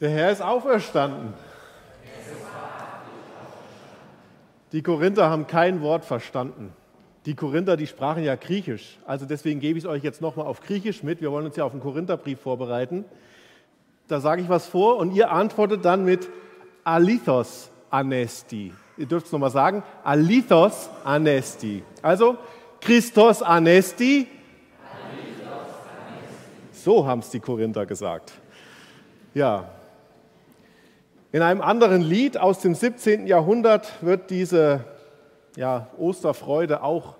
Der Herr ist auferstanden. Die Korinther haben kein Wort verstanden. Die Korinther, die sprachen ja Griechisch. Also deswegen gebe ich es euch jetzt nochmal auf Griechisch mit. Wir wollen uns ja auf den Korintherbrief vorbereiten. Da sage ich was vor und ihr antwortet dann mit Alithos Anesti. Ihr dürft es nochmal sagen. Alithos Anesti. Also Christos Anesti. So haben es die Korinther gesagt. Ja. In einem anderen Lied aus dem 17. Jahrhundert wird diese ja, Osterfreude auch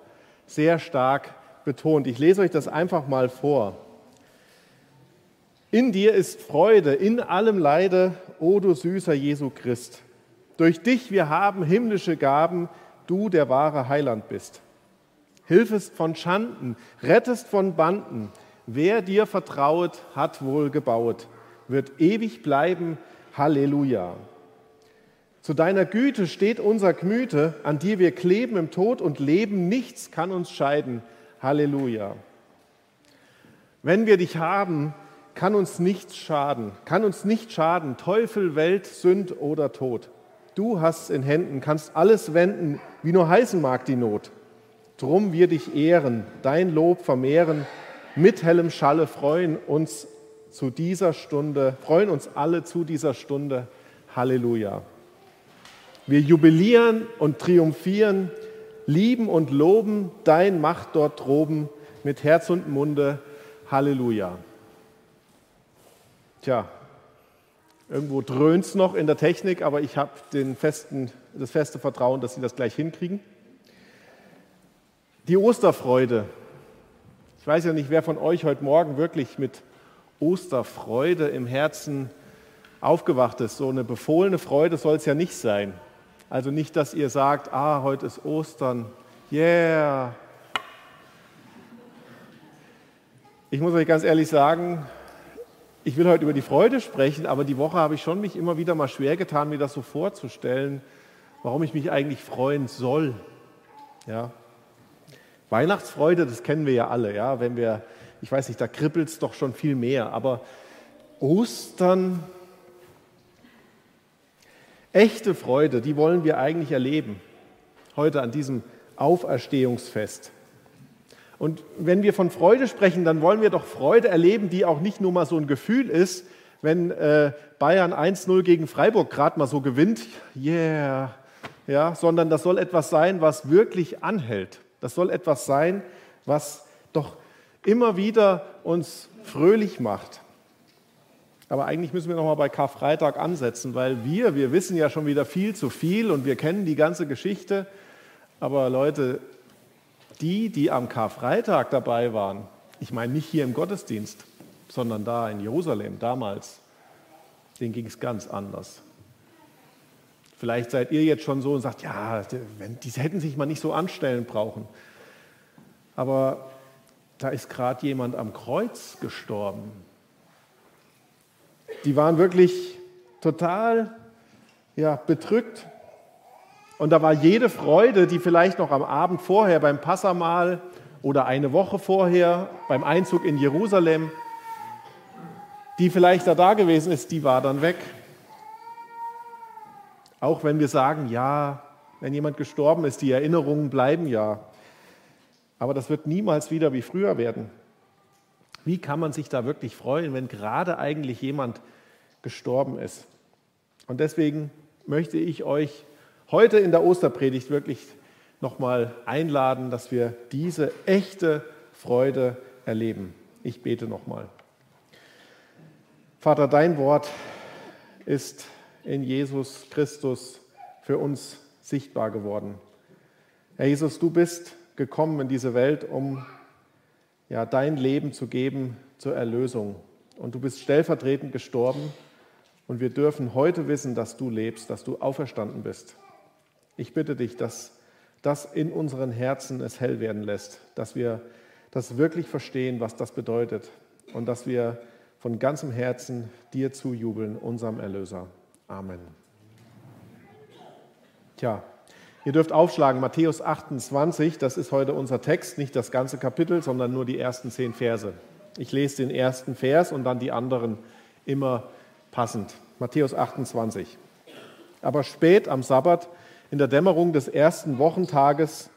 sehr stark betont. Ich lese euch das einfach mal vor. In dir ist Freude, in allem Leide, o du süßer Jesu Christ. Durch dich wir haben himmlische Gaben, du der wahre Heiland bist. Hilfest von Schanden, rettest von Banden. Wer dir vertrauet, hat wohl gebaut, wird ewig bleiben. Halleluja. Zu deiner Güte steht unser Gemüte, an dir wir kleben im Tod und leben, nichts kann uns scheiden. Halleluja. Wenn wir dich haben, kann uns nichts schaden, kann uns nicht schaden, Teufel, Welt, Sünd oder Tod. Du hast in Händen, kannst alles wenden, wie nur heißen mag die Not. Drum wir dich ehren, dein Lob vermehren, mit hellem Schalle freuen uns zu dieser Stunde, freuen uns alle zu dieser Stunde. Halleluja. Wir jubilieren und triumphieren, lieben und loben dein Macht dort droben mit Herz und Munde. Halleluja. Tja, irgendwo dröhnt es noch in der Technik, aber ich habe das feste Vertrauen, dass Sie das gleich hinkriegen. Die Osterfreude. Ich weiß ja nicht, wer von euch heute Morgen wirklich mit Osterfreude im Herzen aufgewacht ist. So eine befohlene Freude soll es ja nicht sein. Also nicht, dass ihr sagt, ah, heute ist Ostern, yeah. Ich muss euch ganz ehrlich sagen, ich will heute über die Freude sprechen, aber die Woche habe ich schon mich immer wieder mal schwer getan, mir das so vorzustellen, warum ich mich eigentlich freuen soll. Ja. Weihnachtsfreude, das kennen wir ja alle, ja, wenn wir, ich weiß nicht, da kribbelt es doch schon viel mehr, aber Ostern, Echte Freude, die wollen wir eigentlich erleben, heute an diesem Auferstehungsfest. Und wenn wir von Freude sprechen, dann wollen wir doch Freude erleben, die auch nicht nur mal so ein Gefühl ist, wenn äh, Bayern 1-0 gegen Freiburg gerade mal so gewinnt, yeah, ja, sondern das soll etwas sein, was wirklich anhält. Das soll etwas sein, was doch immer wieder uns fröhlich macht. Aber eigentlich müssen wir nochmal bei Karfreitag ansetzen, weil wir, wir wissen ja schon wieder viel zu viel und wir kennen die ganze Geschichte. Aber Leute, die, die am Karfreitag dabei waren, ich meine nicht hier im Gottesdienst, sondern da in Jerusalem damals, denen ging es ganz anders. Vielleicht seid ihr jetzt schon so und sagt, ja, die hätten sich mal nicht so anstellen brauchen. Aber da ist gerade jemand am Kreuz gestorben die waren wirklich total ja, bedrückt. Und da war jede Freude, die vielleicht noch am Abend vorher beim Passamal oder eine Woche vorher beim Einzug in Jerusalem, die vielleicht da da gewesen ist, die war dann weg. Auch wenn wir sagen, ja, wenn jemand gestorben ist, die Erinnerungen bleiben ja. Aber das wird niemals wieder wie früher werden. Wie kann man sich da wirklich freuen, wenn gerade eigentlich jemand gestorben ist? Und deswegen möchte ich euch heute in der Osterpredigt wirklich nochmal einladen, dass wir diese echte Freude erleben. Ich bete nochmal. Vater, dein Wort ist in Jesus Christus für uns sichtbar geworden. Herr Jesus, du bist gekommen in diese Welt, um ja, dein Leben zu geben zur Erlösung. Und du bist stellvertretend gestorben. Und wir dürfen heute wissen, dass du lebst, dass du auferstanden bist. Ich bitte dich, dass das in unseren Herzen es hell werden lässt, dass wir das wirklich verstehen, was das bedeutet und dass wir von ganzem Herzen dir zujubeln, unserem Erlöser. Amen. Tja, Ihr dürft aufschlagen, Matthäus 28, das ist heute unser Text, nicht das ganze Kapitel, sondern nur die ersten zehn Verse. Ich lese den ersten Vers und dann die anderen immer passend. Matthäus 28. Aber spät am Sabbat, in der Dämmerung des ersten Wochentages,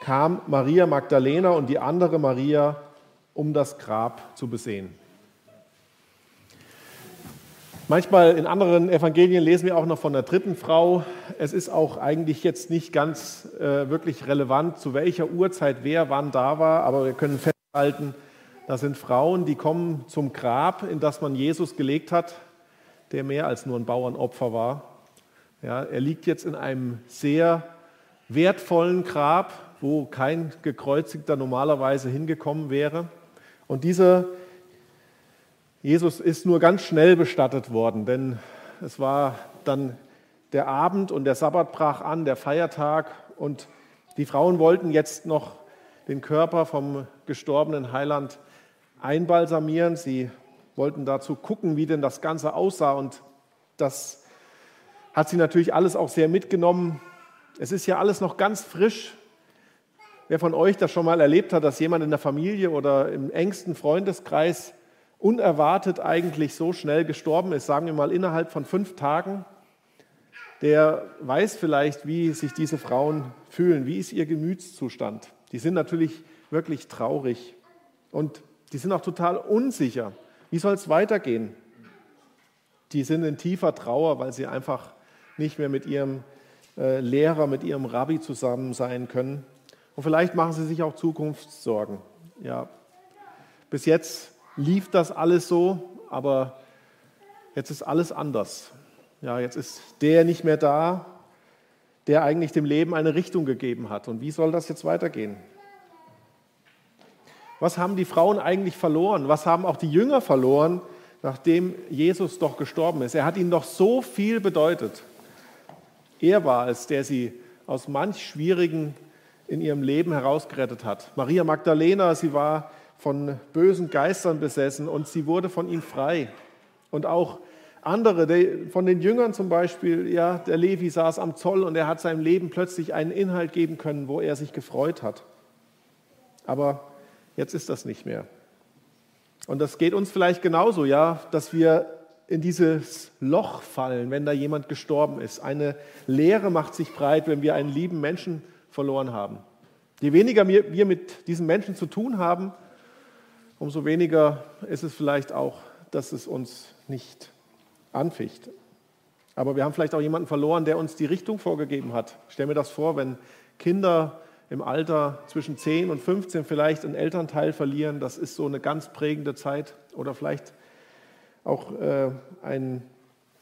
kam Maria Magdalena und die andere Maria, um das Grab zu besehen. Manchmal in anderen Evangelien lesen wir auch noch von der dritten Frau. Es ist auch eigentlich jetzt nicht ganz äh, wirklich relevant, zu welcher Uhrzeit wer wann da war, aber wir können festhalten, das sind Frauen, die kommen zum Grab, in das man Jesus gelegt hat, der mehr als nur ein Bauernopfer war. Ja, er liegt jetzt in einem sehr wertvollen Grab, wo kein Gekreuzigter normalerweise hingekommen wäre. Und dieser Jesus ist nur ganz schnell bestattet worden, denn es war dann der Abend und der Sabbat brach an, der Feiertag und die Frauen wollten jetzt noch den Körper vom gestorbenen Heiland einbalsamieren. Sie wollten dazu gucken, wie denn das Ganze aussah und das hat sie natürlich alles auch sehr mitgenommen. Es ist ja alles noch ganz frisch. Wer von euch das schon mal erlebt hat, dass jemand in der Familie oder im engsten Freundeskreis unerwartet eigentlich so schnell gestorben ist, sagen wir mal innerhalb von fünf Tagen, der weiß vielleicht, wie sich diese Frauen fühlen, wie ist ihr Gemütszustand. Die sind natürlich wirklich traurig und die sind auch total unsicher. Wie soll es weitergehen? Die sind in tiefer Trauer, weil sie einfach nicht mehr mit ihrem äh, Lehrer, mit ihrem Rabbi zusammen sein können. Und vielleicht machen sie sich auch Zukunftssorgen. Ja, bis jetzt lief das alles so, aber jetzt ist alles anders. Ja, jetzt ist der nicht mehr da, der eigentlich dem Leben eine Richtung gegeben hat. Und wie soll das jetzt weitergehen? Was haben die Frauen eigentlich verloren? Was haben auch die Jünger verloren, nachdem Jesus doch gestorben ist? Er hat ihnen doch so viel bedeutet. Er war es, der sie aus manch Schwierigen in ihrem Leben herausgerettet hat. Maria Magdalena, sie war von bösen Geistern besessen und sie wurde von ihm frei. Und auch andere, von den Jüngern zum Beispiel, ja, der Levi saß am Zoll und er hat seinem Leben plötzlich einen Inhalt geben können, wo er sich gefreut hat. Aber jetzt ist das nicht mehr. Und das geht uns vielleicht genauso, ja, dass wir in dieses Loch fallen, wenn da jemand gestorben ist. Eine Leere macht sich breit, wenn wir einen lieben Menschen verloren haben. Je weniger wir mit diesen Menschen zu tun haben, umso weniger ist es vielleicht auch, dass es uns nicht anficht. Aber wir haben vielleicht auch jemanden verloren, der uns die Richtung vorgegeben hat. Ich stelle mir das vor, wenn Kinder im Alter zwischen 10 und 15 vielleicht einen Elternteil verlieren, das ist so eine ganz prägende Zeit. Oder vielleicht auch äh, ein,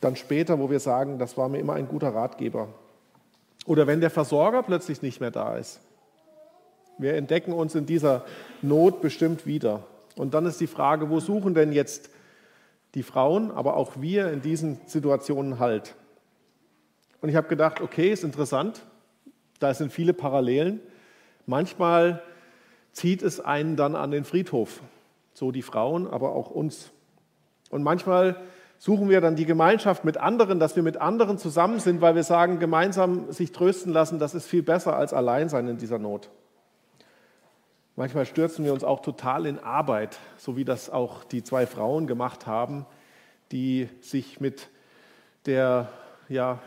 dann später, wo wir sagen, das war mir immer ein guter Ratgeber. Oder wenn der Versorger plötzlich nicht mehr da ist. Wir entdecken uns in dieser Not bestimmt wieder. Und dann ist die Frage, wo suchen denn jetzt die Frauen, aber auch wir in diesen Situationen Halt? Und ich habe gedacht, okay, ist interessant, da sind viele Parallelen. Manchmal zieht es einen dann an den Friedhof, so die Frauen, aber auch uns. Und manchmal suchen wir dann die Gemeinschaft mit anderen, dass wir mit anderen zusammen sind, weil wir sagen, gemeinsam sich trösten lassen, das ist viel besser als allein sein in dieser Not. Manchmal stürzen wir uns auch total in Arbeit, so wie das auch die zwei Frauen gemacht haben, die sich mit der ja,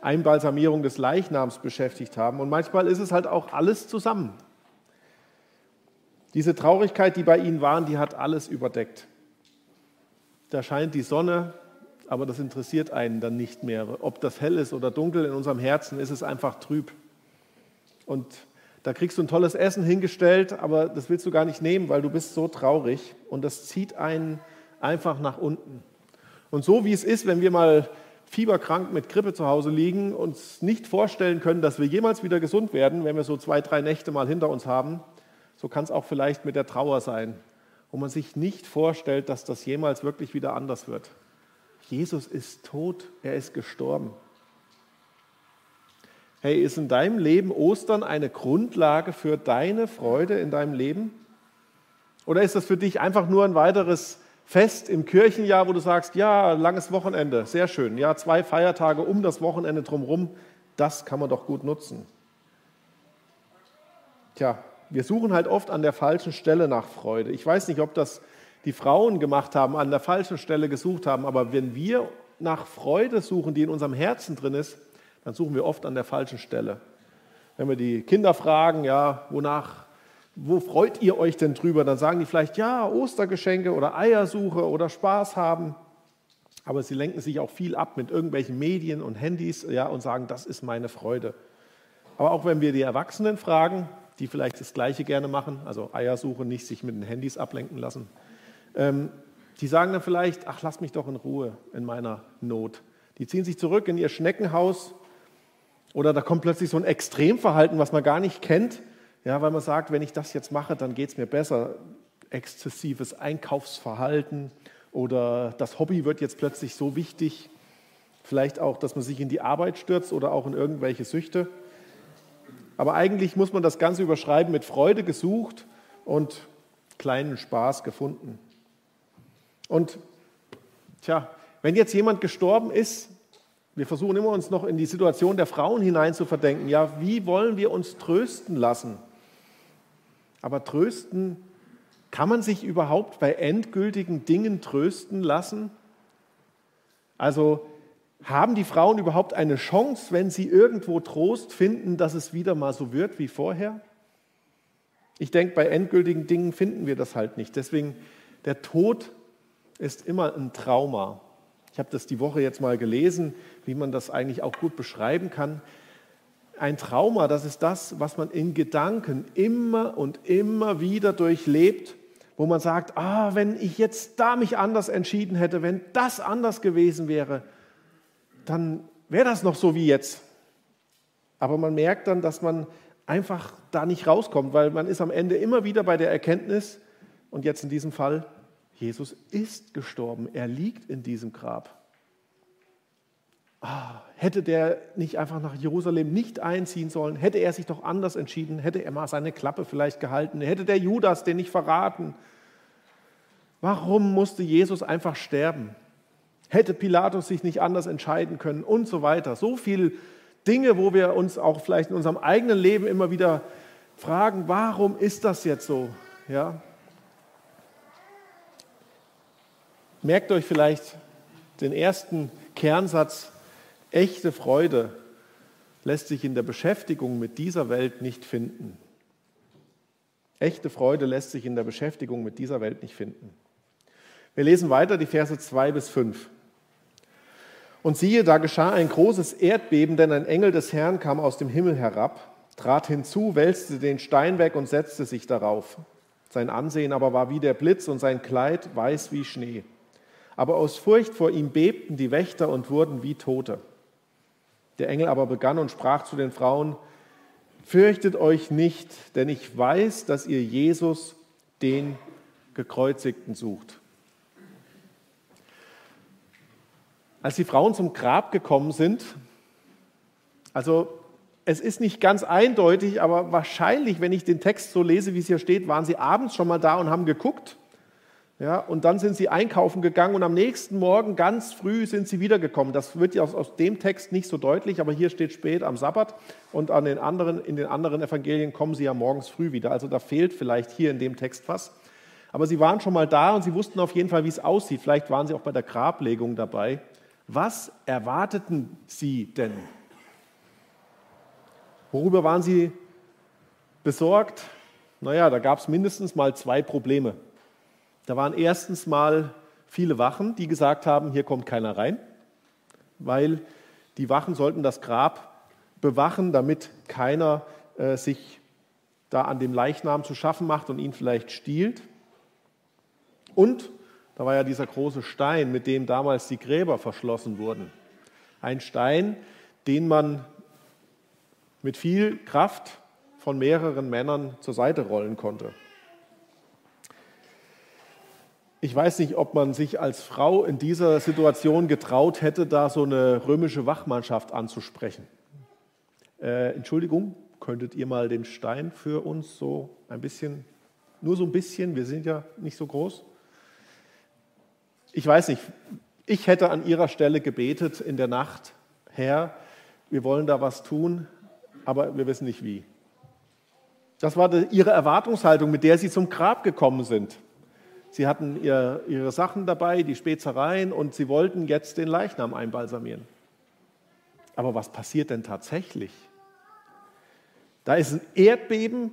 Einbalsamierung des Leichnams beschäftigt haben. Und manchmal ist es halt auch alles zusammen. Diese Traurigkeit, die bei ihnen waren, die hat alles überdeckt. Da scheint die Sonne, aber das interessiert einen dann nicht mehr. Ob das hell ist oder dunkel in unserem Herzen, ist es einfach trüb. Und da kriegst du ein tolles Essen hingestellt, aber das willst du gar nicht nehmen, weil du bist so traurig und das zieht einen einfach nach unten. Und so wie es ist, wenn wir mal fieberkrank mit Grippe zu Hause liegen, uns nicht vorstellen können, dass wir jemals wieder gesund werden, wenn wir so zwei, drei Nächte mal hinter uns haben, so kann es auch vielleicht mit der Trauer sein, wo man sich nicht vorstellt, dass das jemals wirklich wieder anders wird. Jesus ist tot, er ist gestorben. Hey, ist in deinem Leben Ostern eine Grundlage für deine Freude in deinem Leben? Oder ist das für dich einfach nur ein weiteres Fest im Kirchenjahr, wo du sagst, ja, langes Wochenende, sehr schön, ja, zwei Feiertage um das Wochenende drumherum, das kann man doch gut nutzen. Tja, wir suchen halt oft an der falschen Stelle nach Freude. Ich weiß nicht, ob das die Frauen gemacht haben, an der falschen Stelle gesucht haben. Aber wenn wir nach Freude suchen, die in unserem Herzen drin ist, dann suchen wir oft an der falschen Stelle. Wenn wir die Kinder fragen, ja, wonach, wo freut ihr euch denn drüber? Dann sagen die vielleicht, ja, Ostergeschenke oder Eiersuche oder Spaß haben. Aber sie lenken sich auch viel ab mit irgendwelchen Medien und Handys ja, und sagen, das ist meine Freude. Aber auch wenn wir die Erwachsenen fragen, die vielleicht das Gleiche gerne machen, also Eiersuche, nicht sich mit den Handys ablenken lassen, ähm, die sagen dann vielleicht, ach, lass mich doch in Ruhe in meiner Not. Die ziehen sich zurück in ihr Schneckenhaus oder da kommt plötzlich so ein Extremverhalten, was man gar nicht kennt, ja, weil man sagt, wenn ich das jetzt mache, dann geht es mir besser. Exzessives Einkaufsverhalten oder das Hobby wird jetzt plötzlich so wichtig. Vielleicht auch, dass man sich in die Arbeit stürzt oder auch in irgendwelche Süchte. Aber eigentlich muss man das Ganze überschreiben mit Freude gesucht und kleinen Spaß gefunden. Und tja, wenn jetzt jemand gestorben ist, wir versuchen immer uns noch in die Situation der Frauen hinein zu verdenken. Ja, wie wollen wir uns trösten lassen? Aber trösten, kann man sich überhaupt bei endgültigen Dingen trösten lassen? Also haben die Frauen überhaupt eine Chance, wenn sie irgendwo Trost finden, dass es wieder mal so wird wie vorher? Ich denke, bei endgültigen Dingen finden wir das halt nicht. Deswegen, der Tod ist immer ein Trauma. Ich habe das die Woche jetzt mal gelesen, wie man das eigentlich auch gut beschreiben kann. Ein Trauma, das ist das, was man in Gedanken immer und immer wieder durchlebt, wo man sagt, ah, wenn ich jetzt da mich anders entschieden hätte, wenn das anders gewesen wäre, dann wäre das noch so wie jetzt. Aber man merkt dann, dass man einfach da nicht rauskommt, weil man ist am Ende immer wieder bei der Erkenntnis, und jetzt in diesem Fall, Jesus ist gestorben, er liegt in diesem Grab. Ah, hätte der nicht einfach nach Jerusalem nicht einziehen sollen, hätte er sich doch anders entschieden, hätte er mal seine Klappe vielleicht gehalten, hätte der Judas den nicht verraten. Warum musste Jesus einfach sterben? Hätte Pilatus sich nicht anders entscheiden können und so weiter. So viele Dinge, wo wir uns auch vielleicht in unserem eigenen Leben immer wieder fragen, warum ist das jetzt so? Ja? Merkt euch vielleicht den ersten Kernsatz, echte Freude lässt sich in der Beschäftigung mit dieser Welt nicht finden. Echte Freude lässt sich in der Beschäftigung mit dieser Welt nicht finden. Wir lesen weiter die Verse 2 bis 5. Und siehe, da geschah ein großes Erdbeben, denn ein Engel des Herrn kam aus dem Himmel herab, trat hinzu, wälzte den Stein weg und setzte sich darauf. Sein Ansehen aber war wie der Blitz und sein Kleid weiß wie Schnee. Aber aus Furcht vor ihm bebten die Wächter und wurden wie Tote. Der Engel aber begann und sprach zu den Frauen, Fürchtet euch nicht, denn ich weiß, dass ihr Jesus, den Gekreuzigten, sucht. als die Frauen zum Grab gekommen sind, also es ist nicht ganz eindeutig, aber wahrscheinlich, wenn ich den Text so lese, wie es hier steht, waren sie abends schon mal da und haben geguckt. Ja, und dann sind sie einkaufen gegangen und am nächsten Morgen ganz früh sind sie wiedergekommen. Das wird ja aus, aus dem Text nicht so deutlich, aber hier steht spät am Sabbat und an den anderen, in den anderen Evangelien kommen sie ja morgens früh wieder. Also da fehlt vielleicht hier in dem Text was. Aber sie waren schon mal da und sie wussten auf jeden Fall, wie es aussieht. Vielleicht waren sie auch bei der Grablegung dabei. Was erwarteten sie denn? Worüber waren sie besorgt? Naja, da gab es mindestens mal zwei Probleme. Da waren erstens mal viele Wachen, die gesagt haben, hier kommt keiner rein, weil die Wachen sollten das Grab bewachen, damit keiner äh, sich da an dem Leichnam zu schaffen macht und ihn vielleicht stiehlt. Und da war ja dieser große Stein, mit dem damals die Gräber verschlossen wurden. Ein Stein, den man mit viel Kraft von mehreren Männern zur Seite rollen konnte. Ich weiß nicht, ob man sich als Frau in dieser Situation getraut hätte, da so eine römische Wachmannschaft anzusprechen. Äh, Entschuldigung, könntet ihr mal den Stein für uns so ein bisschen, nur so ein bisschen, wir sind ja nicht so groß, ich weiß nicht, ich hätte an ihrer Stelle gebetet in der Nacht, Herr, wir wollen da was tun, aber wir wissen nicht wie. Das war ihre Erwartungshaltung, mit der sie zum Grab gekommen sind. Sie hatten ihr, ihre Sachen dabei, die Spezereien, und sie wollten jetzt den Leichnam einbalsamieren. Aber was passiert denn tatsächlich? Da ist ein Erdbeben,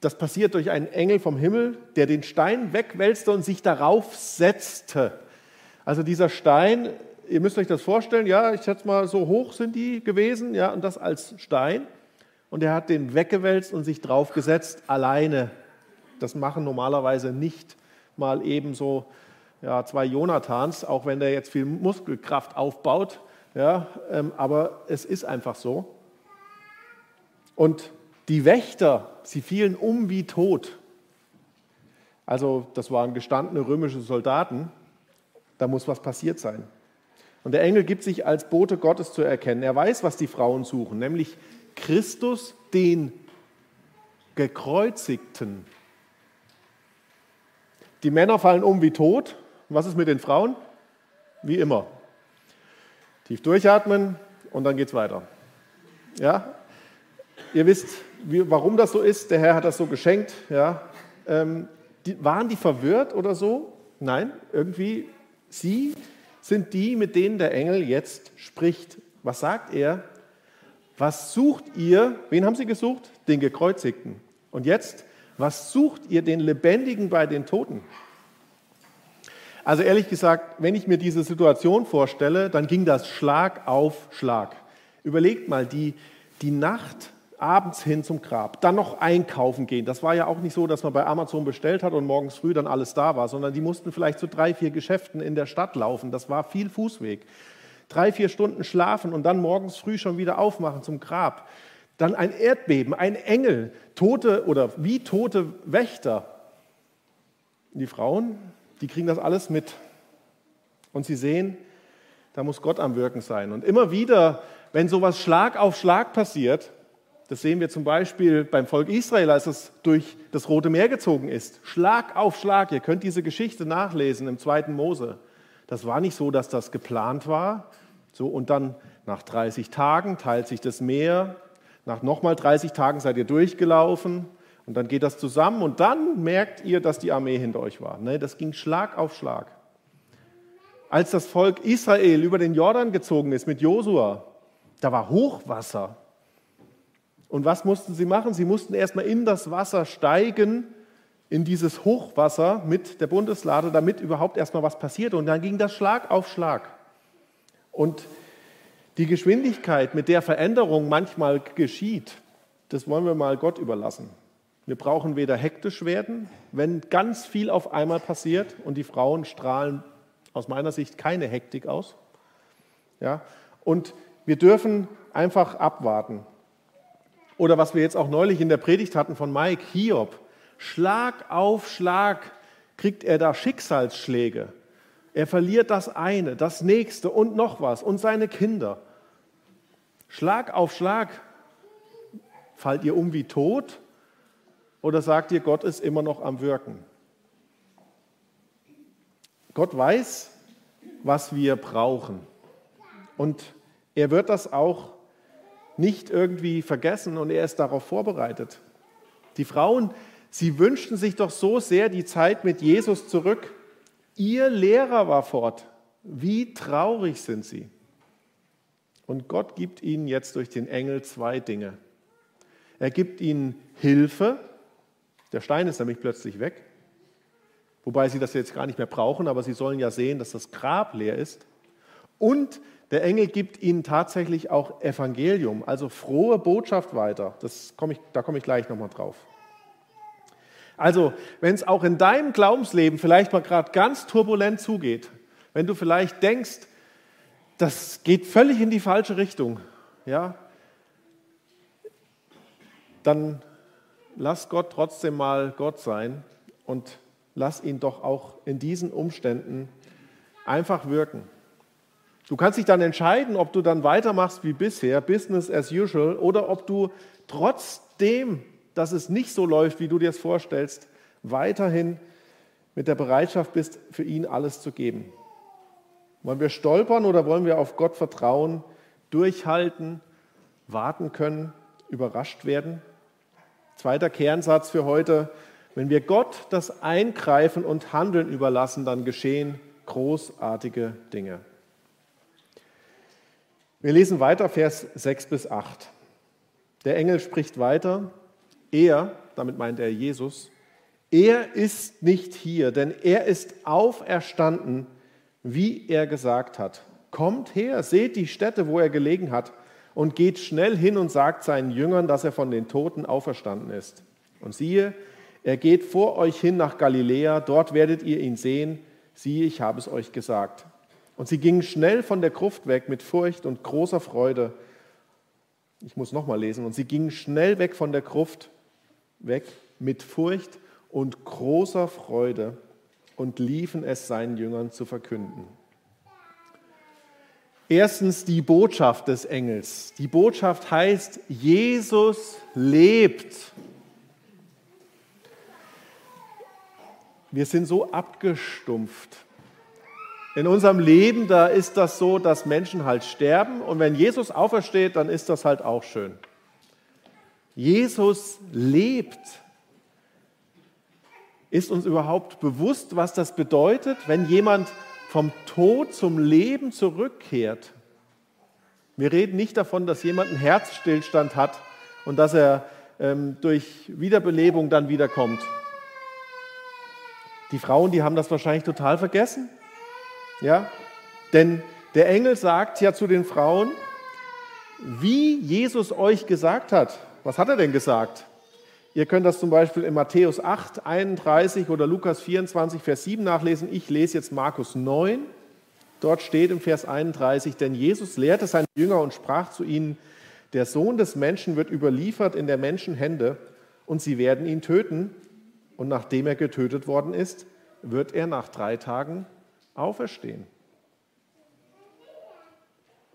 das passiert durch einen Engel vom Himmel, der den Stein wegwälzte und sich darauf setzte. Also dieser Stein, ihr müsst euch das vorstellen, ja, ich schätze mal, so hoch sind die gewesen, ja, und das als Stein. Und er hat den weggewälzt und sich drauf gesetzt, alleine das machen normalerweise nicht mal eben so ja, zwei Jonathans, auch wenn der jetzt viel Muskelkraft aufbaut. Ja, ähm, aber es ist einfach so. Und die Wächter, sie fielen um wie tot. Also das waren gestandene römische Soldaten. Da muss was passiert sein. Und der Engel gibt sich als Bote Gottes zu erkennen. Er weiß, was die Frauen suchen, nämlich Christus, den gekreuzigten. Die Männer fallen um wie tot. Was ist mit den Frauen? Wie immer. Tief durchatmen und dann geht es weiter. Ja? Ihr wisst, wie, warum das so ist. Der Herr hat das so geschenkt. Ja? Ähm, die, waren die verwirrt oder so? Nein, irgendwie, sie sind die, mit denen der Engel jetzt spricht. Was sagt er? Was sucht ihr? Wen haben sie gesucht? Den Gekreuzigten. Und jetzt was sucht ihr den Lebendigen bei den Toten? Also ehrlich gesagt, wenn ich mir diese Situation vorstelle, dann ging das Schlag auf Schlag. Überlegt mal, die, die Nacht abends hin zum Grab, dann noch einkaufen gehen. Das war ja auch nicht so, dass man bei Amazon bestellt hat und morgens früh dann alles da war, sondern die mussten vielleicht zu drei, vier Geschäften in der Stadt laufen. Das war viel Fußweg. Drei, vier Stunden schlafen und dann morgens früh schon wieder aufmachen zum Grab. Dann ein Erdbeben, ein Engel, tote oder wie tote Wächter. Die Frauen, die kriegen das alles mit. Und sie sehen, da muss Gott am Wirken sein. Und immer wieder, wenn sowas Schlag auf Schlag passiert, das sehen wir zum Beispiel beim Volk Israel, als es durch das Rote Meer gezogen ist. Schlag auf Schlag. Ihr könnt diese Geschichte nachlesen im zweiten Mose. Das war nicht so, dass das geplant war. So, und dann nach 30 Tagen teilt sich das Meer nach nochmal 30 Tagen seid ihr durchgelaufen und dann geht das zusammen und dann merkt ihr, dass die Armee hinter euch war. Ne, das ging Schlag auf Schlag. Als das Volk Israel über den Jordan gezogen ist mit Josua, da war Hochwasser. Und was mussten sie machen? Sie mussten erstmal in das Wasser steigen, in dieses Hochwasser mit der Bundeslade, damit überhaupt erstmal was passierte. Und dann ging das Schlag auf Schlag. Und die Geschwindigkeit, mit der Veränderung manchmal geschieht, das wollen wir mal Gott überlassen. Wir brauchen weder hektisch werden, wenn ganz viel auf einmal passiert und die Frauen strahlen aus meiner Sicht keine Hektik aus. Ja? Und wir dürfen einfach abwarten. Oder was wir jetzt auch neulich in der Predigt hatten von Mike, Hiob. Schlag auf Schlag kriegt er da Schicksalsschläge. Er verliert das eine, das nächste und noch was und seine Kinder. Schlag auf Schlag. Fallt ihr um wie tot oder sagt ihr, Gott ist immer noch am Wirken? Gott weiß, was wir brauchen. Und er wird das auch nicht irgendwie vergessen und er ist darauf vorbereitet. Die Frauen, sie wünschten sich doch so sehr die Zeit mit Jesus zurück. Ihr Lehrer war fort. Wie traurig sind sie. Und Gott gibt ihnen jetzt durch den Engel zwei Dinge. Er gibt ihnen Hilfe. Der Stein ist nämlich plötzlich weg. Wobei sie das jetzt gar nicht mehr brauchen, aber sie sollen ja sehen, dass das Grab leer ist. Und der Engel gibt ihnen tatsächlich auch Evangelium, also frohe Botschaft weiter. Das komm ich, da komme ich gleich nochmal drauf. Also, wenn es auch in deinem Glaubensleben vielleicht mal gerade ganz turbulent zugeht, wenn du vielleicht denkst, das geht völlig in die falsche Richtung, ja, dann lass Gott trotzdem mal Gott sein und lass ihn doch auch in diesen Umständen einfach wirken. Du kannst dich dann entscheiden, ob du dann weitermachst wie bisher, Business as usual, oder ob du trotzdem dass es nicht so läuft, wie du dir es vorstellst, weiterhin mit der Bereitschaft bist, für ihn alles zu geben. Wollen wir stolpern oder wollen wir auf Gott vertrauen, durchhalten, warten können, überrascht werden? Zweiter Kernsatz für heute, Wenn wir Gott das Eingreifen und Handeln überlassen, dann geschehen großartige Dinge. Wir lesen weiter Vers 6 bis 8. Der Engel spricht weiter. Er, damit meint er Jesus, er ist nicht hier, denn er ist auferstanden, wie er gesagt hat. Kommt her, seht die Stätte, wo er gelegen hat, und geht schnell hin und sagt seinen Jüngern, dass er von den Toten auferstanden ist. Und siehe, er geht vor euch hin nach Galiläa, dort werdet ihr ihn sehen. Siehe, ich habe es euch gesagt. Und sie gingen schnell von der Gruft weg mit Furcht und großer Freude. Ich muss nochmal lesen. Und sie gingen schnell weg von der Gruft weg mit Furcht und großer Freude und liefen es seinen Jüngern zu verkünden. Erstens die Botschaft des Engels. Die Botschaft heißt, Jesus lebt. Wir sind so abgestumpft. In unserem Leben, da ist das so, dass Menschen halt sterben und wenn Jesus aufersteht, dann ist das halt auch schön. Jesus lebt. Ist uns überhaupt bewusst, was das bedeutet, wenn jemand vom Tod zum Leben zurückkehrt? Wir reden nicht davon, dass jemand einen Herzstillstand hat und dass er ähm, durch Wiederbelebung dann wiederkommt. Die Frauen, die haben das wahrscheinlich total vergessen. Ja? Denn der Engel sagt ja zu den Frauen, wie Jesus euch gesagt hat. Was hat er denn gesagt? Ihr könnt das zum Beispiel in Matthäus 8, 31 oder Lukas 24, Vers 7 nachlesen. Ich lese jetzt Markus 9. Dort steht im Vers 31, denn Jesus lehrte seine Jünger und sprach zu ihnen, der Sohn des Menschen wird überliefert in der Menschen Hände und sie werden ihn töten und nachdem er getötet worden ist, wird er nach drei Tagen auferstehen.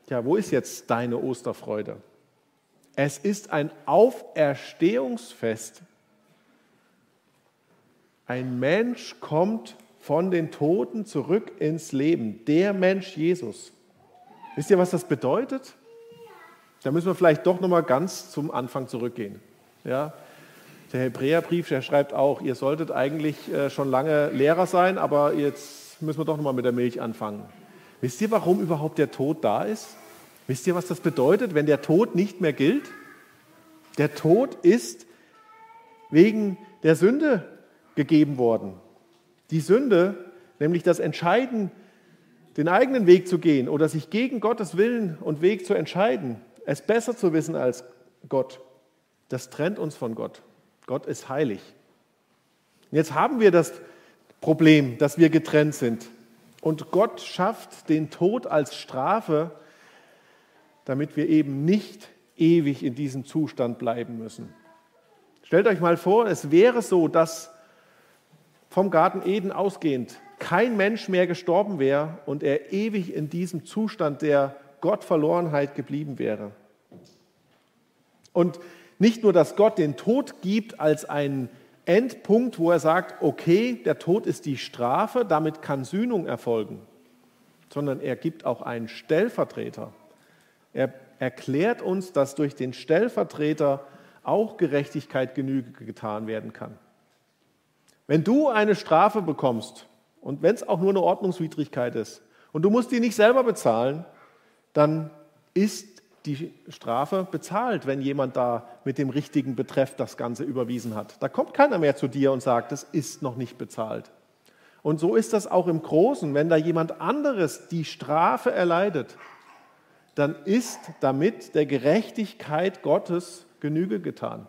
Ja, wo ist jetzt deine Osterfreude? Es ist ein Auferstehungsfest. Ein Mensch kommt von den Toten zurück ins Leben. Der Mensch Jesus. Wisst ihr, was das bedeutet? Da müssen wir vielleicht doch noch mal ganz zum Anfang zurückgehen. Ja, der Hebräerbrief, der schreibt auch, ihr solltet eigentlich äh, schon lange Lehrer sein, aber jetzt müssen wir doch nochmal mit der Milch anfangen. Wisst ihr, warum überhaupt der Tod da ist? Wisst ihr, was das bedeutet, wenn der Tod nicht mehr gilt? Der Tod ist wegen der Sünde gegeben worden. Die Sünde, nämlich das Entscheiden, den eigenen Weg zu gehen oder sich gegen Gottes Willen und Weg zu entscheiden, es besser zu wissen als Gott, das trennt uns von Gott. Gott ist heilig. Jetzt haben wir das Problem, dass wir getrennt sind. Und Gott schafft den Tod als Strafe, damit wir eben nicht ewig in diesem Zustand bleiben müssen. Stellt euch mal vor, es wäre so, dass vom Garten Eden ausgehend kein Mensch mehr gestorben wäre und er ewig in diesem Zustand der Gottverlorenheit geblieben wäre. Und nicht nur, dass Gott den Tod gibt als einen Endpunkt, wo er sagt, okay, der Tod ist die Strafe, damit kann Sühnung erfolgen, sondern er gibt auch einen Stellvertreter. Er erklärt uns, dass durch den Stellvertreter auch Gerechtigkeit Genüge getan werden kann. Wenn du eine Strafe bekommst, und wenn es auch nur eine Ordnungswidrigkeit ist, und du musst die nicht selber bezahlen, dann ist die Strafe bezahlt, wenn jemand da mit dem richtigen Betreff das Ganze überwiesen hat. Da kommt keiner mehr zu dir und sagt, das ist noch nicht bezahlt. Und so ist das auch im Großen. Wenn da jemand anderes die Strafe erleidet, dann ist damit der Gerechtigkeit Gottes Genüge getan.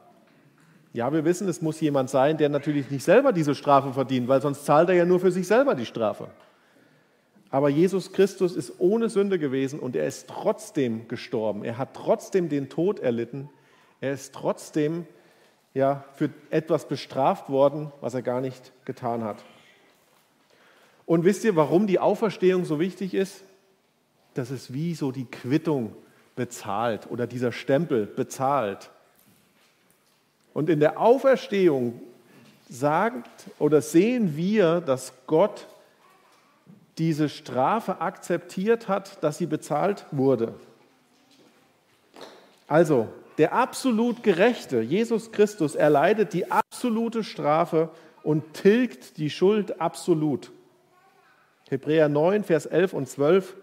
Ja, wir wissen, es muss jemand sein, der natürlich nicht selber diese Strafe verdient, weil sonst zahlt er ja nur für sich selber die Strafe. Aber Jesus Christus ist ohne Sünde gewesen und er ist trotzdem gestorben. Er hat trotzdem den Tod erlitten. Er ist trotzdem ja, für etwas bestraft worden, was er gar nicht getan hat. Und wisst ihr, warum die Auferstehung so wichtig ist? Das ist wie so die Quittung bezahlt oder dieser Stempel bezahlt. Und in der Auferstehung sagt oder sehen wir, dass Gott diese Strafe akzeptiert hat, dass sie bezahlt wurde. Also, der absolut Gerechte, Jesus Christus, erleidet die absolute Strafe und tilgt die Schuld absolut. Hebräer 9, Vers 11 und 12.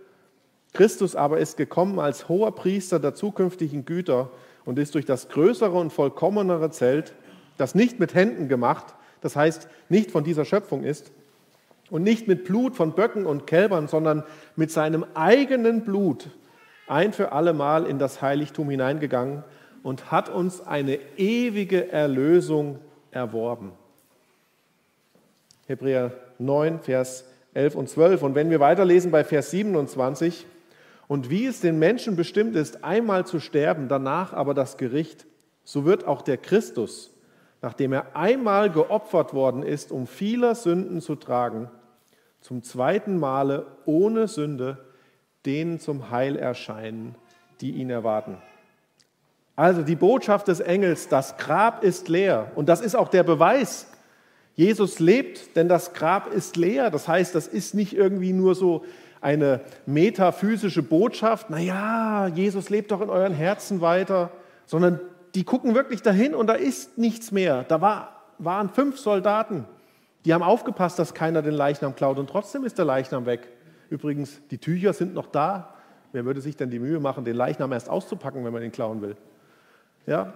Christus aber ist gekommen als hoher Priester der zukünftigen Güter und ist durch das größere und vollkommenere Zelt, das nicht mit Händen gemacht, das heißt nicht von dieser Schöpfung ist, und nicht mit Blut von Böcken und Kälbern, sondern mit seinem eigenen Blut ein für allemal in das Heiligtum hineingegangen und hat uns eine ewige Erlösung erworben. Hebräer 9, Vers 11 und 12. Und wenn wir weiterlesen bei Vers 27, und wie es den Menschen bestimmt ist, einmal zu sterben, danach aber das Gericht, so wird auch der Christus, nachdem er einmal geopfert worden ist, um vieler Sünden zu tragen, zum zweiten Male ohne Sünde denen zum Heil erscheinen, die ihn erwarten. Also die Botschaft des Engels, das Grab ist leer. Und das ist auch der Beweis. Jesus lebt, denn das Grab ist leer. Das heißt, das ist nicht irgendwie nur so eine metaphysische Botschaft, naja, Jesus lebt doch in euren Herzen weiter, sondern die gucken wirklich dahin und da ist nichts mehr. Da war, waren fünf Soldaten, die haben aufgepasst, dass keiner den Leichnam klaut und trotzdem ist der Leichnam weg. Übrigens, die Tücher sind noch da. Wer würde sich denn die Mühe machen, den Leichnam erst auszupacken, wenn man ihn klauen will? Ja?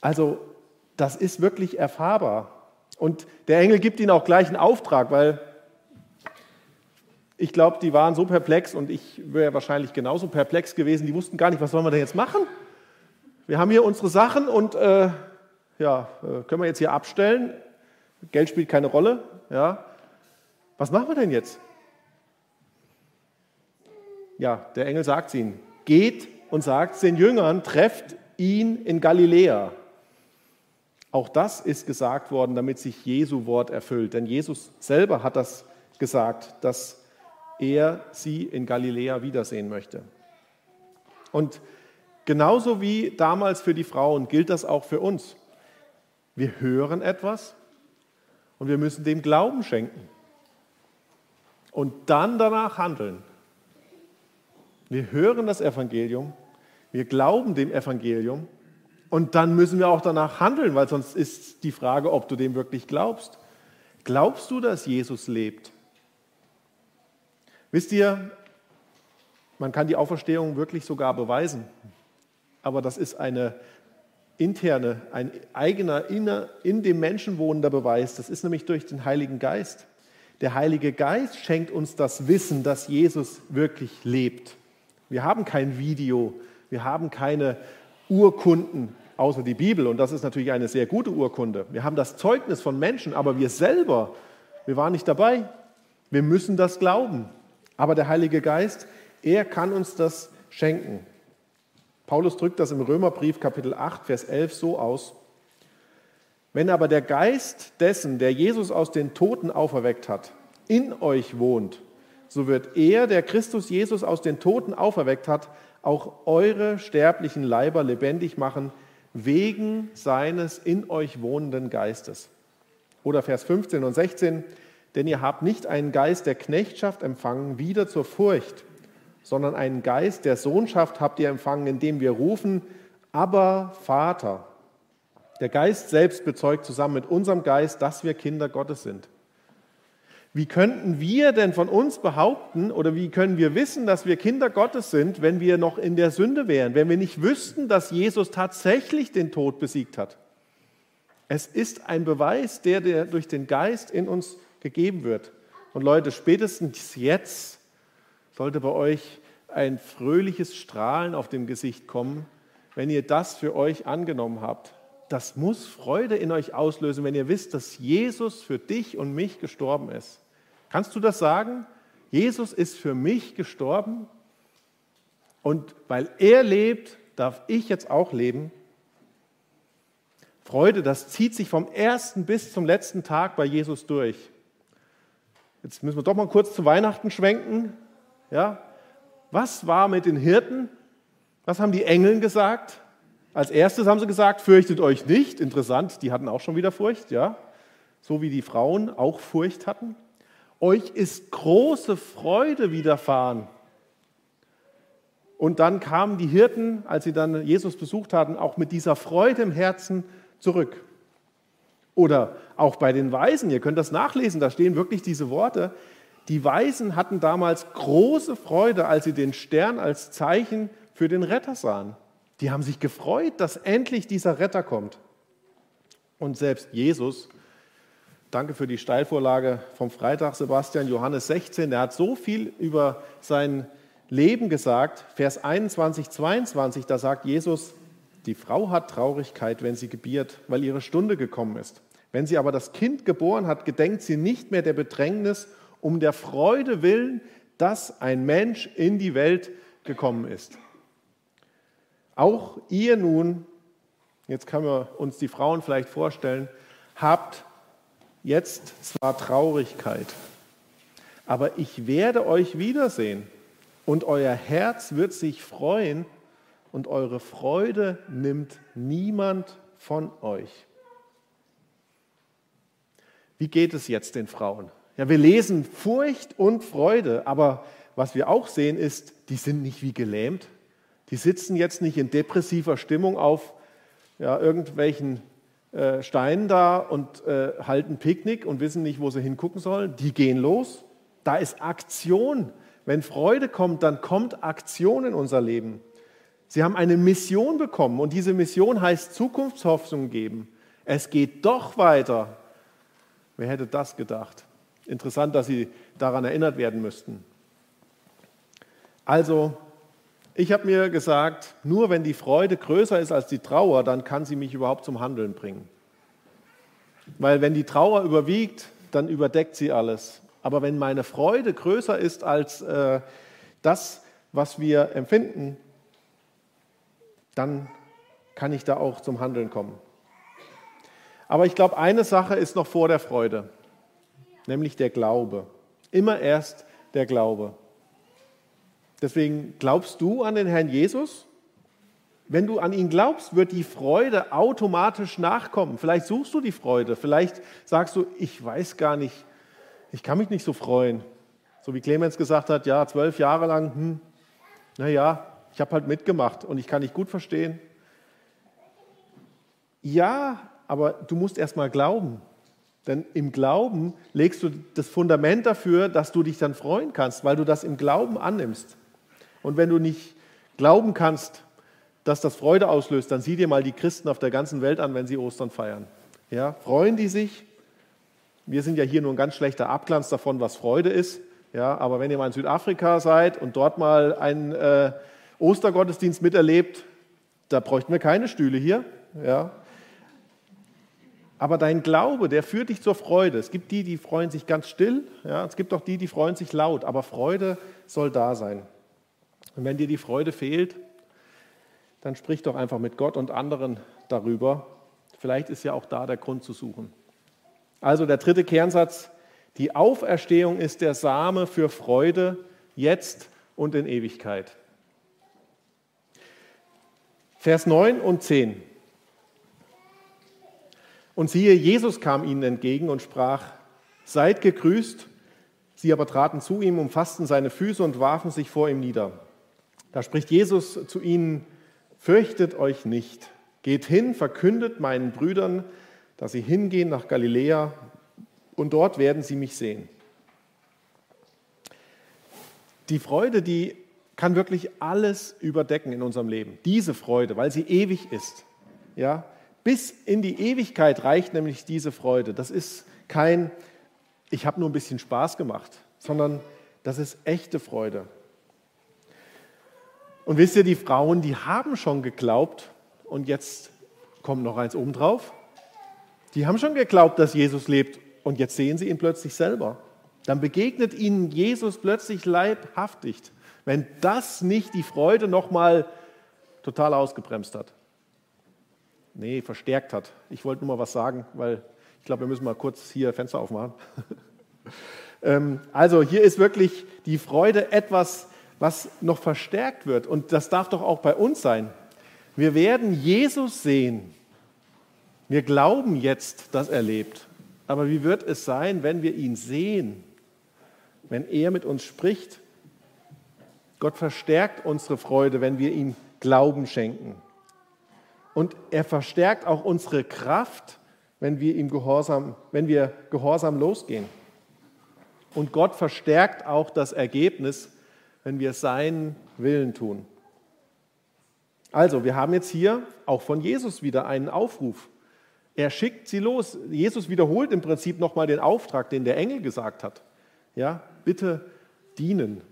Also, das ist wirklich erfahrbar. Und der Engel gibt ihnen auch gleich einen Auftrag, weil ich glaube, die waren so perplex und ich wäre wahrscheinlich genauso perplex gewesen. Die wussten gar nicht, was sollen wir denn jetzt machen? Wir haben hier unsere Sachen und äh, ja, äh, können wir jetzt hier abstellen. Geld spielt keine Rolle. Ja. Was machen wir denn jetzt? Ja, der Engel sagt ihnen. Geht und sagt den Jüngern, trefft ihn in Galiläa. Auch das ist gesagt worden, damit sich Jesu Wort erfüllt. Denn Jesus selber hat das gesagt, dass er sie in Galiläa wiedersehen möchte. Und genauso wie damals für die Frauen gilt das auch für uns. Wir hören etwas und wir müssen dem Glauben schenken und dann danach handeln. Wir hören das Evangelium, wir glauben dem Evangelium und dann müssen wir auch danach handeln, weil sonst ist die Frage, ob du dem wirklich glaubst. Glaubst du, dass Jesus lebt? Wisst ihr, man kann die Auferstehung wirklich sogar beweisen, aber das ist eine interne, ein eigener in dem Menschen wohnender Beweis. Das ist nämlich durch den Heiligen Geist. Der Heilige Geist schenkt uns das Wissen, dass Jesus wirklich lebt. Wir haben kein Video, wir haben keine Urkunden außer die Bibel und das ist natürlich eine sehr gute Urkunde. Wir haben das Zeugnis von Menschen, aber wir selber, wir waren nicht dabei. Wir müssen das glauben. Aber der Heilige Geist, er kann uns das schenken. Paulus drückt das im Römerbrief Kapitel 8, Vers 11 so aus. Wenn aber der Geist dessen, der Jesus aus den Toten auferweckt hat, in euch wohnt, so wird er, der Christus Jesus aus den Toten auferweckt hat, auch eure sterblichen Leiber lebendig machen, wegen seines in euch wohnenden Geistes. Oder Vers 15 und 16, denn ihr habt nicht einen Geist der Knechtschaft empfangen, wieder zur Furcht, sondern einen Geist der Sohnschaft habt ihr empfangen, indem wir rufen, aber Vater. Der Geist selbst bezeugt zusammen mit unserem Geist, dass wir Kinder Gottes sind. Wie könnten wir denn von uns behaupten oder wie können wir wissen, dass wir Kinder Gottes sind, wenn wir noch in der Sünde wären, wenn wir nicht wüssten, dass Jesus tatsächlich den Tod besiegt hat? Es ist ein Beweis, der, der durch den Geist in uns gegeben wird. Und Leute, spätestens jetzt sollte bei euch ein fröhliches Strahlen auf dem Gesicht kommen, wenn ihr das für euch angenommen habt. Das muss Freude in euch auslösen, wenn ihr wisst, dass Jesus für dich und mich gestorben ist. Kannst du das sagen? Jesus ist für mich gestorben und weil er lebt, darf ich jetzt auch leben. Freude, das zieht sich vom ersten bis zum letzten Tag bei Jesus durch. Jetzt müssen wir doch mal kurz zu Weihnachten schwenken. Ja? Was war mit den Hirten? Was haben die Engeln gesagt? Als erstes haben sie gesagt, fürchtet euch nicht. Interessant, die hatten auch schon wieder Furcht, ja? So wie die Frauen auch Furcht hatten. Euch ist große Freude widerfahren. Und dann kamen die Hirten, als sie dann Jesus besucht hatten, auch mit dieser Freude im Herzen zurück. Oder auch bei den Weisen, ihr könnt das nachlesen, da stehen wirklich diese Worte. Die Weisen hatten damals große Freude, als sie den Stern als Zeichen für den Retter sahen. Die haben sich gefreut, dass endlich dieser Retter kommt. Und selbst Jesus, danke für die Steilvorlage vom Freitag, Sebastian, Johannes 16, der hat so viel über sein Leben gesagt. Vers 21, 22, da sagt Jesus, die Frau hat Traurigkeit, wenn sie gebiert, weil ihre Stunde gekommen ist. Wenn sie aber das Kind geboren hat, gedenkt sie nicht mehr der Bedrängnis, um der Freude willen, dass ein Mensch in die Welt gekommen ist. Auch ihr nun, jetzt können wir uns die Frauen vielleicht vorstellen, habt jetzt zwar Traurigkeit, aber ich werde euch wiedersehen und euer Herz wird sich freuen und eure Freude nimmt niemand von euch. Wie geht es jetzt den Frauen? Ja, wir lesen Furcht und Freude, aber was wir auch sehen ist, die sind nicht wie gelähmt. Die sitzen jetzt nicht in depressiver Stimmung auf ja, irgendwelchen äh, Steinen da und äh, halten Picknick und wissen nicht, wo sie hingucken sollen. Die gehen los. Da ist Aktion. Wenn Freude kommt, dann kommt Aktion in unser Leben. Sie haben eine Mission bekommen und diese Mission heißt Zukunftshoffnung geben. Es geht doch weiter. Wer hätte das gedacht? Interessant, dass Sie daran erinnert werden müssten. Also, ich habe mir gesagt, nur wenn die Freude größer ist als die Trauer, dann kann sie mich überhaupt zum Handeln bringen. Weil wenn die Trauer überwiegt, dann überdeckt sie alles. Aber wenn meine Freude größer ist als äh, das, was wir empfinden, dann kann ich da auch zum Handeln kommen. Aber ich glaube, eine Sache ist noch vor der Freude, nämlich der Glaube. Immer erst der Glaube. Deswegen glaubst du an den Herrn Jesus? Wenn du an ihn glaubst, wird die Freude automatisch nachkommen. Vielleicht suchst du die Freude, vielleicht sagst du, ich weiß gar nicht, ich kann mich nicht so freuen. So wie Clemens gesagt hat, ja, zwölf Jahre lang, hm, naja, ich habe halt mitgemacht und ich kann nicht gut verstehen. Ja, aber du musst erst mal glauben. Denn im Glauben legst du das Fundament dafür, dass du dich dann freuen kannst, weil du das im Glauben annimmst. Und wenn du nicht glauben kannst, dass das Freude auslöst, dann sieh dir mal die Christen auf der ganzen Welt an, wenn sie Ostern feiern. Ja, freuen die sich? Wir sind ja hier nur ein ganz schlechter Abglanz davon, was Freude ist. Ja, aber wenn ihr mal in Südafrika seid und dort mal einen äh, Ostergottesdienst miterlebt, da bräuchten wir keine Stühle hier. Ja. Aber dein Glaube, der führt dich zur Freude. Es gibt die, die freuen sich ganz still. Ja. Es gibt auch die, die freuen sich laut. Aber Freude soll da sein. Und wenn dir die Freude fehlt, dann sprich doch einfach mit Gott und anderen darüber. Vielleicht ist ja auch da der Grund zu suchen. Also der dritte Kernsatz, die Auferstehung ist der Same für Freude jetzt und in Ewigkeit. Vers 9 und 10. Und siehe, Jesus kam ihnen entgegen und sprach, seid gegrüßt. Sie aber traten zu ihm, umfassten seine Füße und warfen sich vor ihm nieder. Da spricht Jesus zu ihnen, fürchtet euch nicht, geht hin, verkündet meinen Brüdern, dass sie hingehen nach Galiläa und dort werden sie mich sehen. Die Freude, die kann wirklich alles überdecken in unserem Leben. Diese Freude, weil sie ewig ist. Ja, bis in die Ewigkeit reicht nämlich diese Freude. Das ist kein, ich habe nur ein bisschen Spaß gemacht, sondern das ist echte Freude. Und wisst ihr, die Frauen, die haben schon geglaubt und jetzt kommt noch eins obendrauf. Die haben schon geglaubt, dass Jesus lebt und jetzt sehen sie ihn plötzlich selber. Dann begegnet ihnen Jesus plötzlich leibhaftig wenn das nicht die Freude nochmal total ausgebremst hat. Nee, verstärkt hat. Ich wollte nur mal was sagen, weil ich glaube, wir müssen mal kurz hier Fenster aufmachen. Ähm, also hier ist wirklich die Freude etwas, was noch verstärkt wird. Und das darf doch auch bei uns sein. Wir werden Jesus sehen. Wir glauben jetzt, dass er lebt. Aber wie wird es sein, wenn wir ihn sehen? Wenn er mit uns spricht? Gott verstärkt unsere Freude, wenn wir ihm Glauben schenken. Und er verstärkt auch unsere Kraft, wenn wir ihm gehorsam, wenn wir gehorsam losgehen. Und Gott verstärkt auch das Ergebnis, wenn wir seinen Willen tun. Also, wir haben jetzt hier auch von Jesus wieder einen Aufruf. Er schickt sie los. Jesus wiederholt im Prinzip nochmal den Auftrag, den der Engel gesagt hat. Ja, bitte dienen.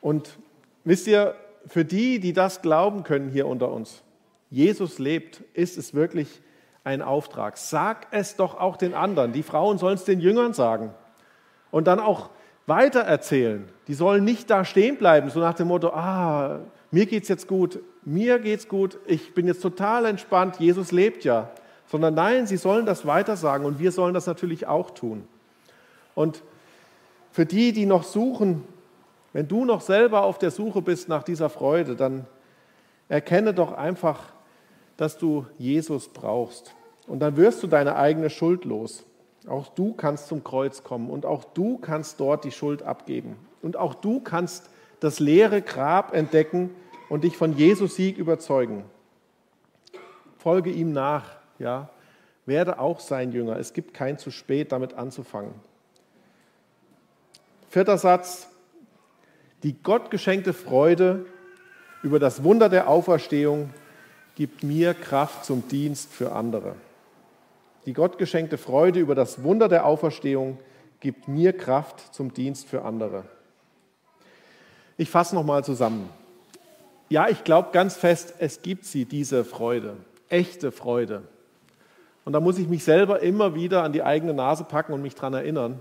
Und wisst ihr, für die, die das glauben können hier unter uns, Jesus lebt, ist es wirklich ein Auftrag. Sag es doch auch den anderen. Die Frauen sollen es den Jüngern sagen. Und dann auch weitererzählen. Die sollen nicht da stehen bleiben, so nach dem Motto, ah, mir geht es jetzt gut, mir geht es gut, ich bin jetzt total entspannt, Jesus lebt ja. Sondern nein, sie sollen das weitersagen und wir sollen das natürlich auch tun. Und für die, die noch suchen, wenn du noch selber auf der Suche bist nach dieser Freude, dann erkenne doch einfach, dass du Jesus brauchst. Und dann wirst du deine eigene Schuld los. Auch du kannst zum Kreuz kommen und auch du kannst dort die Schuld abgeben. Und auch du kannst das leere Grab entdecken und dich von Jesus Sieg überzeugen. Folge ihm nach, ja. Werde auch sein Jünger. Es gibt kein zu spät, damit anzufangen. Vierter Satz. Die gottgeschenkte Freude über das Wunder der Auferstehung gibt mir Kraft zum Dienst für andere. Die gottgeschenkte Freude über das Wunder der Auferstehung gibt mir Kraft zum Dienst für andere. Ich fasse nochmal zusammen. Ja, ich glaube ganz fest, es gibt sie, diese Freude, echte Freude. Und da muss ich mich selber immer wieder an die eigene Nase packen und mich daran erinnern.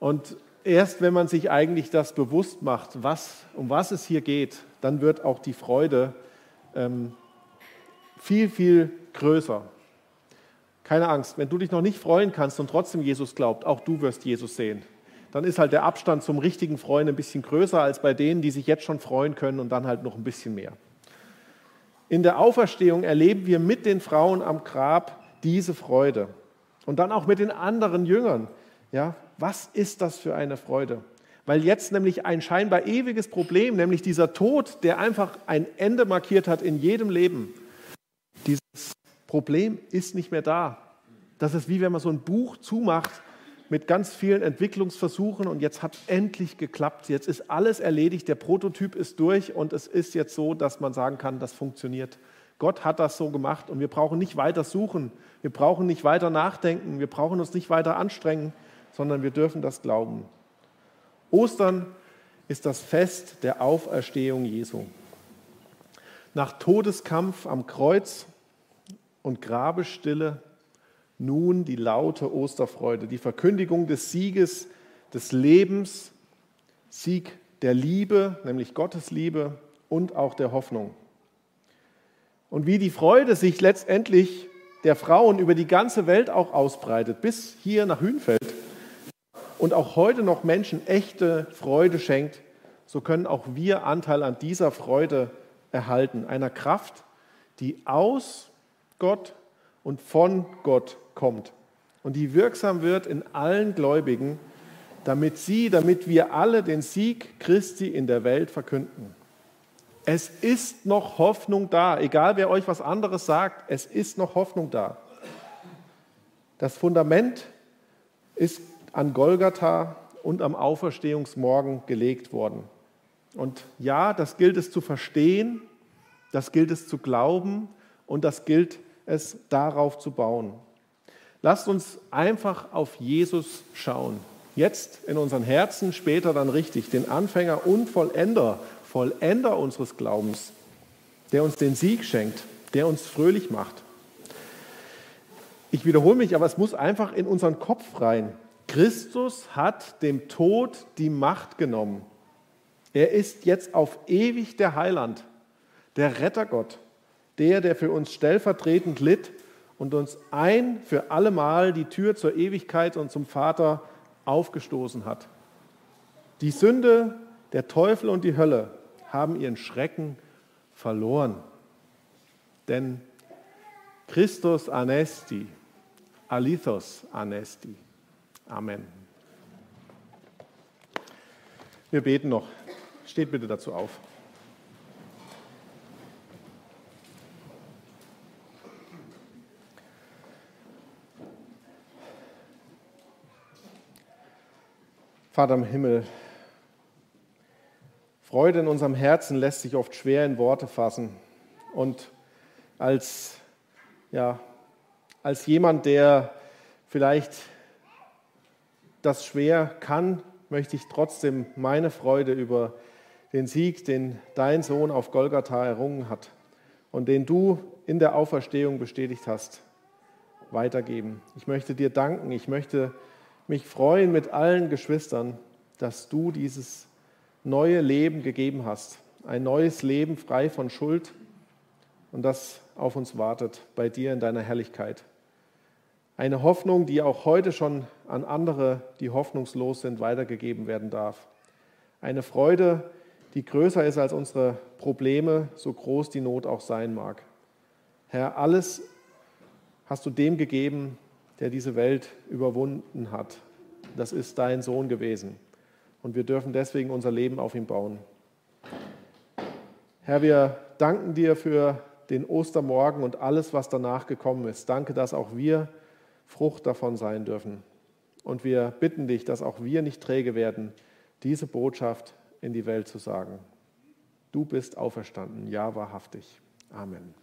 Und erst wenn man sich eigentlich das bewusst macht, was, um was es hier geht, dann wird auch die Freude ähm, viel, viel größer. Keine Angst, wenn du dich noch nicht freuen kannst und trotzdem Jesus glaubt, auch du wirst Jesus sehen. Dann ist halt der Abstand zum richtigen Freuen ein bisschen größer als bei denen, die sich jetzt schon freuen können und dann halt noch ein bisschen mehr. In der Auferstehung erleben wir mit den Frauen am Grab diese Freude. Und dann auch mit den anderen Jüngern. Ja, was ist das für eine Freude? Weil jetzt nämlich ein scheinbar ewiges Problem, nämlich dieser Tod, der einfach ein Ende markiert hat in jedem Leben, dieses Problem ist nicht mehr da. Das ist wie wenn man so ein Buch zumacht mit ganz vielen Entwicklungsversuchen und jetzt hat endlich geklappt. Jetzt ist alles erledigt, der Prototyp ist durch und es ist jetzt so, dass man sagen kann, das funktioniert. Gott hat das so gemacht und wir brauchen nicht weiter suchen, wir brauchen nicht weiter nachdenken, wir brauchen uns nicht weiter anstrengen, sondern wir dürfen das glauben. Ostern ist das Fest der Auferstehung Jesu. Nach Todeskampf am Kreuz und Grabestille nun die laute Osterfreude, die Verkündigung des Sieges, des Lebens, Sieg der Liebe, nämlich Gottes Liebe und auch der Hoffnung. Und wie die Freude sich letztendlich der Frauen über die ganze Welt auch ausbreitet, bis hier nach Hünfeld und auch heute noch Menschen echte Freude schenkt, so können auch wir Anteil an dieser Freude erhalten, einer Kraft, die aus Gott und von Gott kommt und die wirksam wird in allen Gläubigen, damit sie, damit wir alle den Sieg Christi in der Welt verkünden. Es ist noch Hoffnung da, egal wer euch was anderes sagt, es ist noch Hoffnung da. Das Fundament ist an Golgatha und am Auferstehungsmorgen gelegt worden. Und ja, das gilt es zu verstehen, das gilt es zu glauben und das gilt es darauf zu bauen. Lasst uns einfach auf Jesus schauen. Jetzt in unseren Herzen, später dann richtig, den Anfänger und Vollender, Vollender unseres Glaubens, der uns den Sieg schenkt, der uns fröhlich macht. Ich wiederhole mich, aber es muss einfach in unseren Kopf rein. Christus hat dem Tod die Macht genommen. Er ist jetzt auf ewig der Heiland, der Rettergott der, der für uns stellvertretend litt und uns ein für allemal die Tür zur Ewigkeit und zum Vater aufgestoßen hat. Die Sünde, der Teufel und die Hölle haben ihren Schrecken verloren. Denn Christus anesti, alithos anesti. Amen. Wir beten noch. Steht bitte dazu auf. Vater im Himmel, Freude in unserem Herzen lässt sich oft schwer in Worte fassen. Und als, ja, als jemand, der vielleicht das schwer kann, möchte ich trotzdem meine Freude über den Sieg, den dein Sohn auf Golgatha errungen hat und den du in der Auferstehung bestätigt hast, weitergeben. Ich möchte dir danken. Ich möchte mich freuen mit allen Geschwistern, dass du dieses neue Leben gegeben hast. Ein neues Leben frei von Schuld und das auf uns wartet bei dir in deiner Herrlichkeit. Eine Hoffnung, die auch heute schon an andere, die hoffnungslos sind, weitergegeben werden darf. Eine Freude, die größer ist als unsere Probleme, so groß die Not auch sein mag. Herr, alles hast du dem gegeben, der diese Welt überwunden hat. Das ist dein Sohn gewesen. Und wir dürfen deswegen unser Leben auf ihn bauen. Herr, wir danken dir für den Ostermorgen und alles, was danach gekommen ist. Danke, dass auch wir Frucht davon sein dürfen. Und wir bitten dich, dass auch wir nicht träge werden, diese Botschaft in die Welt zu sagen. Du bist auferstanden, ja wahrhaftig. Amen.